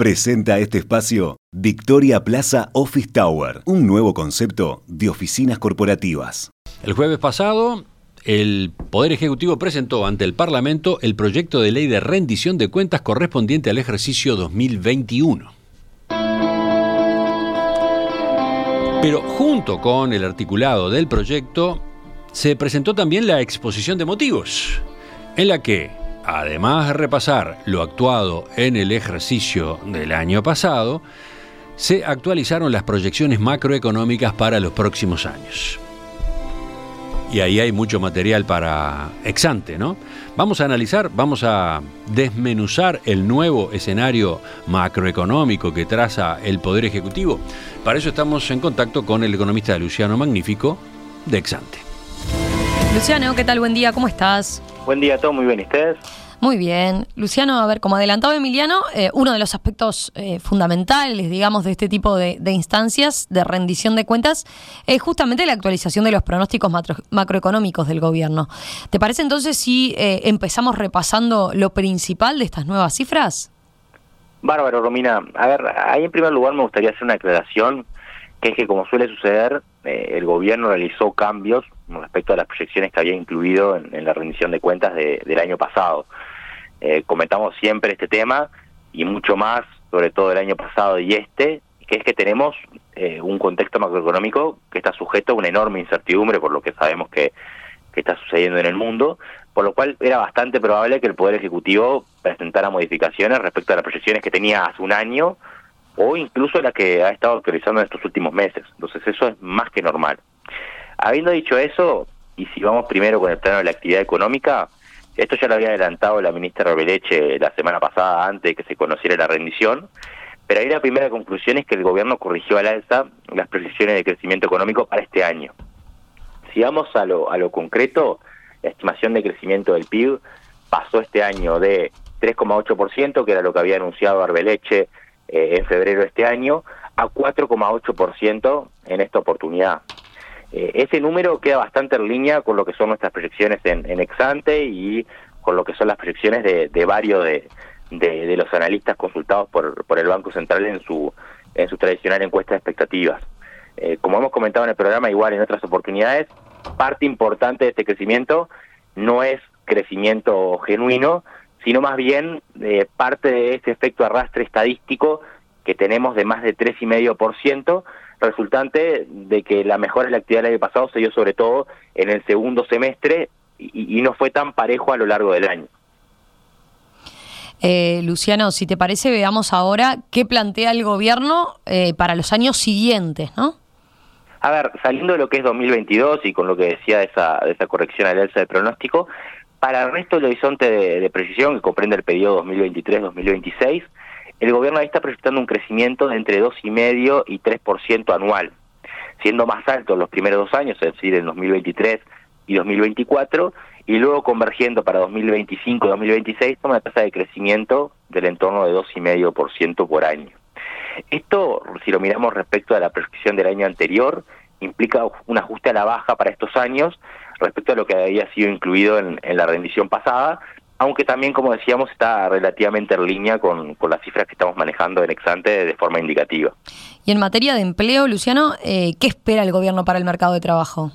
Presenta este espacio Victoria Plaza Office Tower, un nuevo concepto de oficinas corporativas. El jueves pasado, el Poder Ejecutivo presentó ante el Parlamento el proyecto de ley de rendición de cuentas correspondiente al ejercicio 2021. Pero junto con el articulado del proyecto, se presentó también la exposición de motivos, en la que además de repasar lo actuado en el ejercicio del año pasado, se actualizaron las proyecciones macroeconómicas para los próximos años. Y ahí hay mucho material para exante, ¿no? Vamos a analizar, vamos a desmenuzar el nuevo escenario macroeconómico que traza el Poder Ejecutivo. Para eso estamos en contacto con el economista Luciano Magnífico de Exante. Luciano, ¿qué tal? Buen día, ¿cómo estás? Buen día, todo muy bien. ¿Y ustedes? Muy bien. Luciano, a ver, como adelantado Emiliano, eh, uno de los aspectos eh, fundamentales, digamos, de este tipo de, instancias de rendición de cuentas es justamente la actualización de los pronósticos macroeconómicos del gobierno. ¿Te parece entonces si eh, empezamos repasando lo principal de estas nuevas cifras? Bárbaro, Romina. A ver, ahí en primer lugar me gustaría hacer una aclaración, que es que como suele suceder, el gobierno realizó cambios respecto a las proyecciones que había incluido en, la rendición de cuentas del año pasado. Eh, comentamos siempre este tema y mucho más, sobre todo el año pasado y este, que es que tenemos eh, un contexto macroeconómico que está sujeto a una enorme incertidumbre por lo que sabemos que, está sucediendo en el mundo, por lo cual era bastante probable que el Poder Ejecutivo presentara modificaciones respecto a las proyecciones que tenía hace un año o incluso las que ha estado actualizando en estos últimos meses. Entonces eso es más que normal. Habiendo dicho eso, y si vamos primero con el plano de la actividad económica, esto ya lo había adelantado la ministra Robeleche la semana pasada antes de que se conociera la rendición, pero ahí la primera conclusión es que el gobierno corrigió al alza las proyecciones de crecimiento económico para este año. Si vamos a lo, a lo concreto, la estimación de crecimiento del PIB pasó este año de 3,8%, que era lo que había anunciado Arbeleche eh, en febrero de este año, a 4,8% en esta oportunidad. Eh, ese número queda bastante en línea con lo que son nuestras proyecciones en, en Exante y con lo que son las proyecciones de, varios de, de, los analistas consultados por, por el Banco Central en su, en su tradicional encuesta de expectativas. Eh, como hemos comentado en el programa, igual en otras oportunidades, parte importante de este crecimiento no es crecimiento genuino, sino más bien eh, parte de este efecto arrastre estadístico que tenemos de más de 3,5%, resultante de que la mejora de la actividad del año pasado se dio sobre todo en el segundo semestre y, no fue tan parejo a lo largo del año. Eh, Luciano, si te parece, veamos ahora qué plantea el gobierno eh, para los años siguientes, ¿no? A ver, saliendo de lo que es 2022 y con lo que decía de esa, de esa corrección al alza de pronóstico, para el resto del horizonte de, precisión, que comprende el periodo 2023-2026, el gobierno ahí está proyectando un crecimiento de entre 2,5 y 3% anual, siendo más alto en los primeros dos años, es decir, en 2023 y 2024, y luego convergiendo para 2025 y 2026 con una tasa de crecimiento del entorno de 2,5% por año. Esto, si lo miramos respecto a la proyección del año anterior, implica un ajuste a la baja para estos años respecto a lo que había sido incluido en, en la rendición pasada, aunque también, como decíamos, está relativamente en línea con, las cifras que estamos manejando en Exante de forma indicativa. Y en materia de empleo, Luciano, eh, ¿qué espera el gobierno para el mercado de trabajo?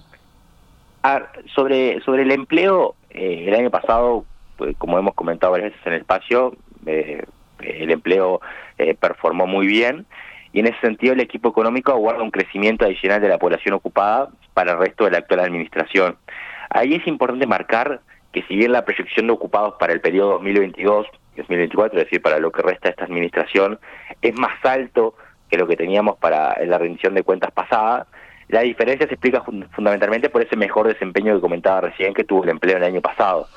sobre, sobre el empleo, eh, el año pasado, pues, como hemos comentado varias veces en el espacio, eh, el empleo performó muy bien y en ese sentido el equipo económico aguarda un crecimiento adicional de la población ocupada para el resto de la actual administración. Ahí es importante marcar que si bien la proyección de ocupados para el periodo 2022-2024, es decir, para lo que resta de esta administración, es más alto que lo que teníamos para la rendición de cuentas pasada, la diferencia se explica fundamentalmente por ese mejor desempeño que comentaba recién que tuvo el empleo el año pasado.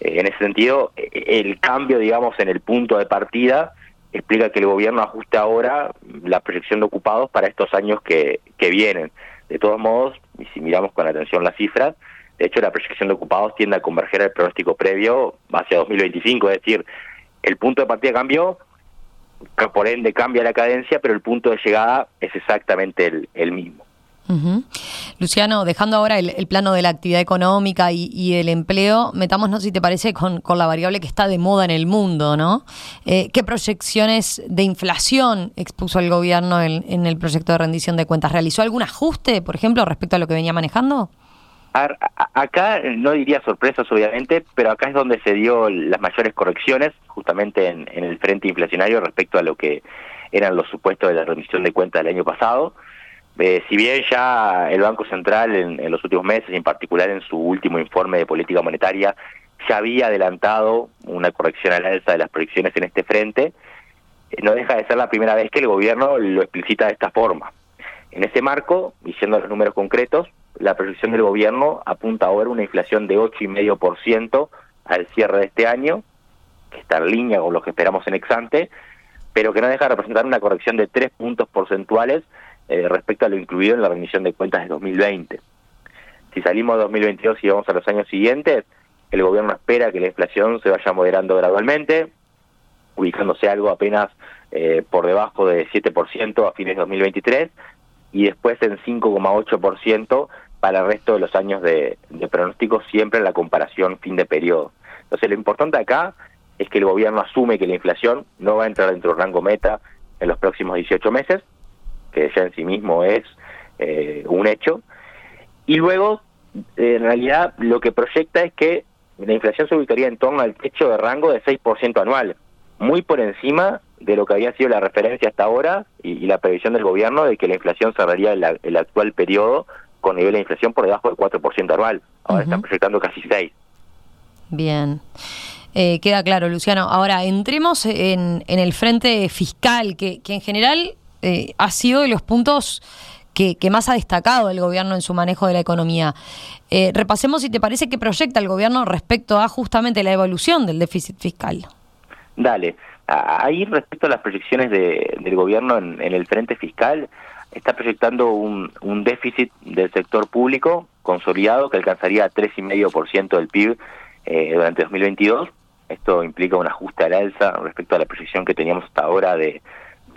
Eh, en ese sentido, e-, el cambio, digamos, en el punto de partida explica que el gobierno ajuste ahora la proyección de ocupados para estos años que, que vienen. De todos modos, y si miramos con atención las cifras, de hecho, la proyección de ocupados tiende a converger al pronóstico previo hacia 2025, es decir, el punto de partida cambió, por ende cambia la cadencia, pero el punto de llegada es exactamente el, mismo. Luciano, dejando ahora el, plano de la actividad económica y, el empleo, metámonos, si te parece, con, la variable que está de moda en el mundo, ¿no? Eh, ¿Qué proyecciones de inflación expuso el gobierno en, el proyecto de rendición de cuentas? ¿Realizó algún ajuste, por ejemplo, respecto a lo que venía manejando? acá no diría sorpresas, obviamente, pero acá es donde se dio las mayores correcciones, justamente en, en el frente inflacionario respecto a lo que eran los supuestos de la rendición de cuentas del año pasado. Eh, si bien ya el Banco Central en, los últimos meses, en particular en su último informe de política monetaria, ya había adelantado una corrección al alza de las proyecciones en este frente, eh, no deja de ser la primera vez que el gobierno lo explicita de esta forma. En ese marco, diciendo los números concretos, la proyección del gobierno apunta ahora a una inflación de 8,5% al cierre de este año, que está en línea con lo que esperamos en Exante, pero que no deja de representar una corrección de 3 puntos porcentuales eh, respecto a lo incluido en la rendición de cuentas de 2020. Si salimos de 2022 y vamos a los años siguientes, el gobierno espera que la inflación se vaya moderando gradualmente, ubicándose algo apenas eh, por debajo de 7% a fines de 2023 y después en 5,8% para el resto de los años de, de pronóstico, siempre en la comparación fin de periodo. Entonces lo importante acá es que el gobierno asume que la inflación no va a entrar dentro del rango meta en los próximos 18 meses, que ya en sí mismo es eh, un hecho. Y luego, en realidad, lo que proyecta es que la inflación se ubicaría en torno al techo de rango de 6% anual, muy por encima de lo que había sido la referencia hasta ahora y, la previsión del gobierno de que la inflación cerraría el, el, actual periodo con nivel de inflación por debajo del 4% anual. Ahora están proyectando casi 6. Bien. Eh, queda claro, Luciano. Ahora, entremos en, en el frente fiscal, que, que en general eh, ha sido de los puntos que, más ha destacado el gobierno en su manejo de la economía. Eh, repasemos si te parece que proyecta el gobierno respecto a justamente la evolución del déficit fiscal. Dale, ahí respecto a las proyecciones del gobierno en, el frente fiscal, está proyectando un, un déficit del sector público consolidado que alcanzaría 3,5% del PIB eh, durante 2022. Esto implica un ajuste al alza respecto a la proyección que teníamos hasta ahora de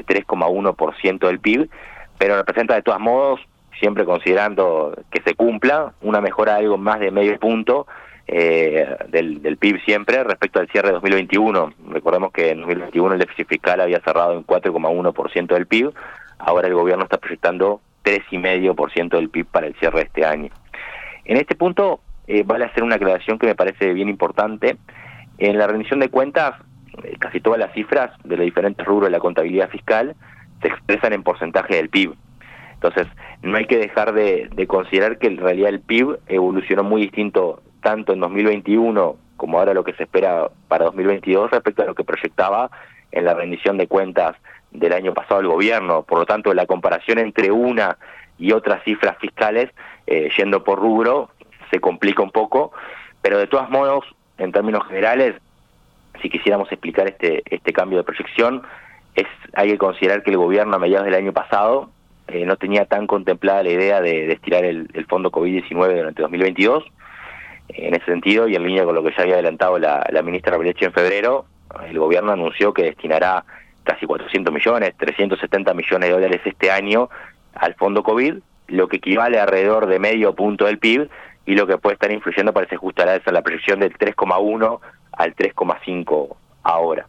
3,1% del PIB, pero representa de todos modos, siempre considerando que se cumpla, una mejora de algo más de medio punto eh, del, del, PIB siempre respecto al cierre de 2021. Recordemos que en 2021 el déficit fiscal había cerrado en 4,1% del PIB, ahora el gobierno está proyectando 3,5% del PIB para el cierre de este año. En este punto eh, vale hacer una aclaración que me parece bien importante. En la rendición de cuentas casi todas las cifras de los diferentes rubros de la contabilidad fiscal se expresan en porcentaje del PIB. Entonces, no hay que dejar de, considerar que en realidad el PIB evolucionó muy distinto tanto en 2021 como ahora lo que se espera para 2022 respecto a lo que proyectaba en la rendición de cuentas del año pasado el gobierno. Por lo tanto, la comparación entre una y otras cifras fiscales, eh, yendo por rubro, se complica un poco, pero de todos modos, en términos generales, si quisiéramos explicar este, este cambio de proyección, es, hay que considerar que el gobierno a mediados del año pasado eh, no tenía tan contemplada la idea de, estirar el, fondo COVID-19 durante 2022. En ese sentido, y en línea con lo que ya había adelantado la, ministra Breche en febrero, el gobierno anunció que destinará casi 400 millones, 370 millones de dólares este año al fondo COVID, lo que equivale alrededor de medio punto del PIB y lo que puede estar influyendo para ese justo a la proyección del 3,1 al 3,5 ahora.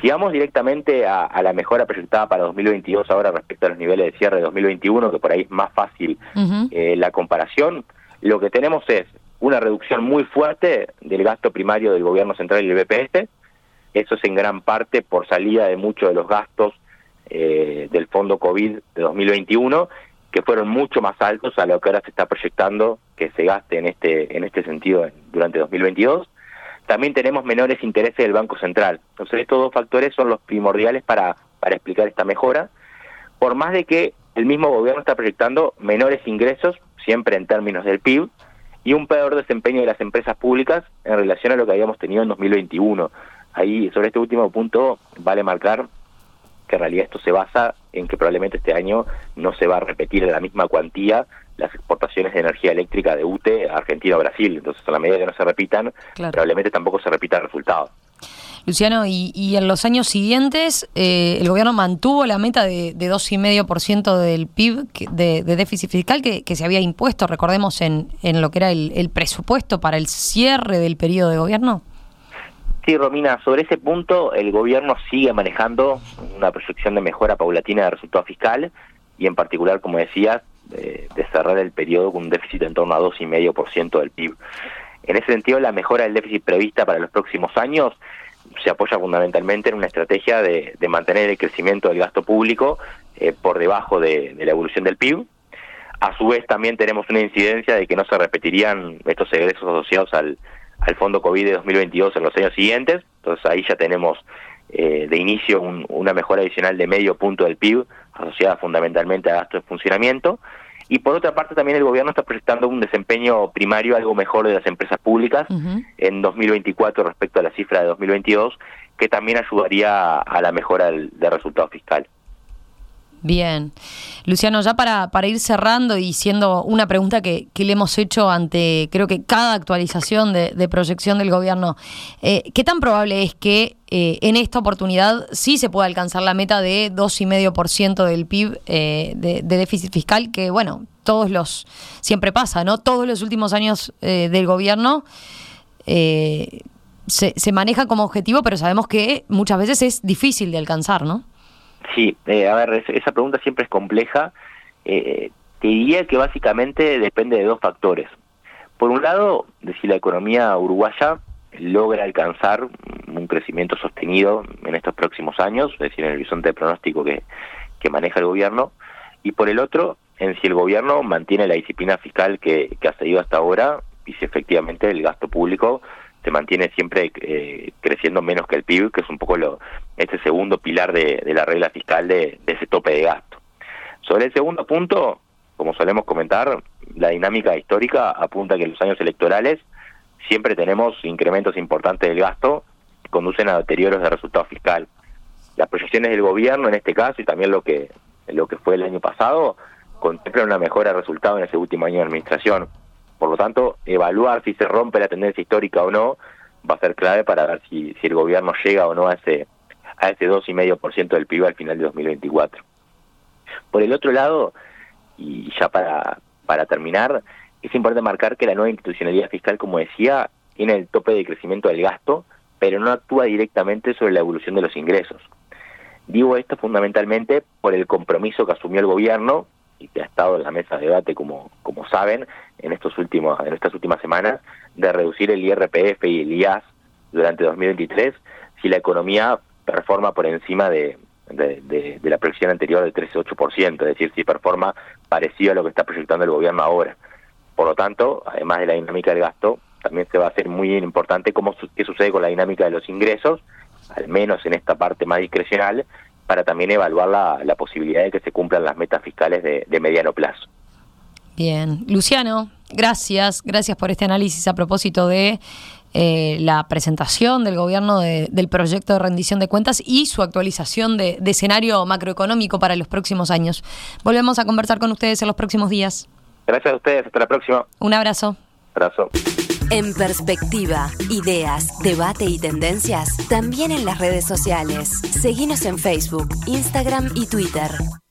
Si vamos directamente a, la mejora proyectada para 2022 ahora respecto a los niveles de cierre de 2021, que por ahí es más fácil eh, la comparación, lo que tenemos es una reducción muy fuerte del gasto primario del gobierno central y el BPS. Eso es en gran parte por salida de muchos de los gastos eh, del fondo COVID de 2021, que fueron mucho más altos a lo que ahora se está proyectando que se gaste en este, en este sentido durante 2022 también tenemos menores intereses del Banco Central. Entonces estos dos factores son los primordiales para, para explicar esta mejora, por más de que el mismo gobierno está proyectando menores ingresos, siempre en términos del PIB, y un peor desempeño de las empresas públicas en relación a lo que habíamos tenido en 2021. Ahí, sobre este último punto, vale marcar que en realidad esto se basa en que probablemente este año no se va a repetir en la misma cuantía las exportaciones de energía eléctrica de UTE a Argentina o Brasil. Entonces, a la medida que no se repitan, probablemente tampoco se repita el resultado. Luciano, y, en los años siguientes eh, el gobierno mantuvo la meta de, de 2,5% del PIB de, déficit fiscal que, se había impuesto, recordemos, en, en lo que era el, presupuesto para el cierre del periodo de gobierno. Sí, Romina, sobre ese punto el gobierno sigue manejando una proyección de mejora paulatina de resultado fiscal y en particular, como decías, de, de cerrar el periodo con un déficit en torno a 2,5% del PIB. En ese sentido, la mejora del déficit prevista para los próximos años se apoya fundamentalmente en una estrategia de, mantener el crecimiento del gasto público eh, por debajo de, la evolución del PIB. A su vez también tenemos una incidencia de que no se repetirían estos egresos asociados al, al Fondo COVID de 2022 en los años siguientes, entonces ahí ya tenemos eh, de inicio una mejora adicional de medio punto del PIB asociada fundamentalmente a gastos de funcionamiento. Y por otra parte también el gobierno está proyectando un desempeño primario algo mejor de las empresas públicas en 2024 respecto a la cifra de 2022, que también ayudaría a la mejora del, resultado fiscal. Bien. Luciano, ya para, para ir cerrando y siendo una pregunta que, le hemos hecho ante, creo que cada actualización de, proyección del gobierno, eh, ¿qué tan probable es que eh, en esta oportunidad sí se pueda alcanzar la meta de 2,5% del PIB eh, de, déficit fiscal, que bueno, todos los, siempre pasa, ¿no? Todos los últimos años eh, del gobierno se, se maneja como objetivo, pero sabemos que muchas veces es difícil de alcanzar, ¿no? Sí, a ver, esa pregunta siempre es compleja. te diría que básicamente depende de dos factores. Por un lado, de si la economía uruguaya logra alcanzar un crecimiento sostenido en estos próximos años, es decir, en el horizonte de pronóstico que, que maneja el gobierno, y por el otro, en si el gobierno mantiene la disciplina fiscal que, que ha seguido hasta ahora y si efectivamente el gasto público se mantiene siempre eh, creciendo menos que el PIB, que es un poco lo, este segundo pilar de, la regla fiscal de, de, ese tope de gasto. Sobre el segundo punto, como solemos comentar, la dinámica histórica apunta que en los años electorales siempre tenemos incrementos importantes del gasto que conducen a deterioros de resultado fiscal. Las proyecciones del gobierno en este caso y también lo que lo que fue el año pasado contemplan una mejora de resultado en ese último año de administración. Por lo tanto, evaluar si se rompe la tendencia histórica o no va a ser clave para ver si, el gobierno llega o no a ese a ese 2,5% del PIB al final de 2024. Por el otro lado, y ya para, para terminar, es importante marcar que la nueva institucionalidad fiscal, como decía, tiene el tope de crecimiento del gasto, pero no actúa directamente sobre la evolución de los ingresos. Digo esto fundamentalmente por el compromiso que asumió el gobierno y que ha estado en la mesa de debate, como, como saben, en, estos últimos, en estas últimas semanas, de reducir el IRPF y el IAS durante 2023 si la economía performa por encima de, de, la proyección anterior del 13,8%, es decir, si performa parecido a lo que está proyectando el gobierno ahora. Por lo tanto, además de la dinámica del gasto, también se va a hacer muy importante cómo, qué sucede con la dinámica de los ingresos, al menos en esta parte más discrecional, para también evaluar la, posibilidad de que se cumplan las metas fiscales de, mediano plazo. Bien, Luciano, gracias, gracias por este análisis a propósito de eh, la presentación del gobierno del proyecto de rendición de cuentas y su actualización de, de escenario macroeconómico para los próximos años. Volvemos a conversar con ustedes en los próximos días. Gracias a ustedes, hasta la próxima. Un abrazo. Abrazo. En perspectiva, ideas, debate y tendencias, también en las redes sociales. Seguimos en Facebook, Instagram y Twitter.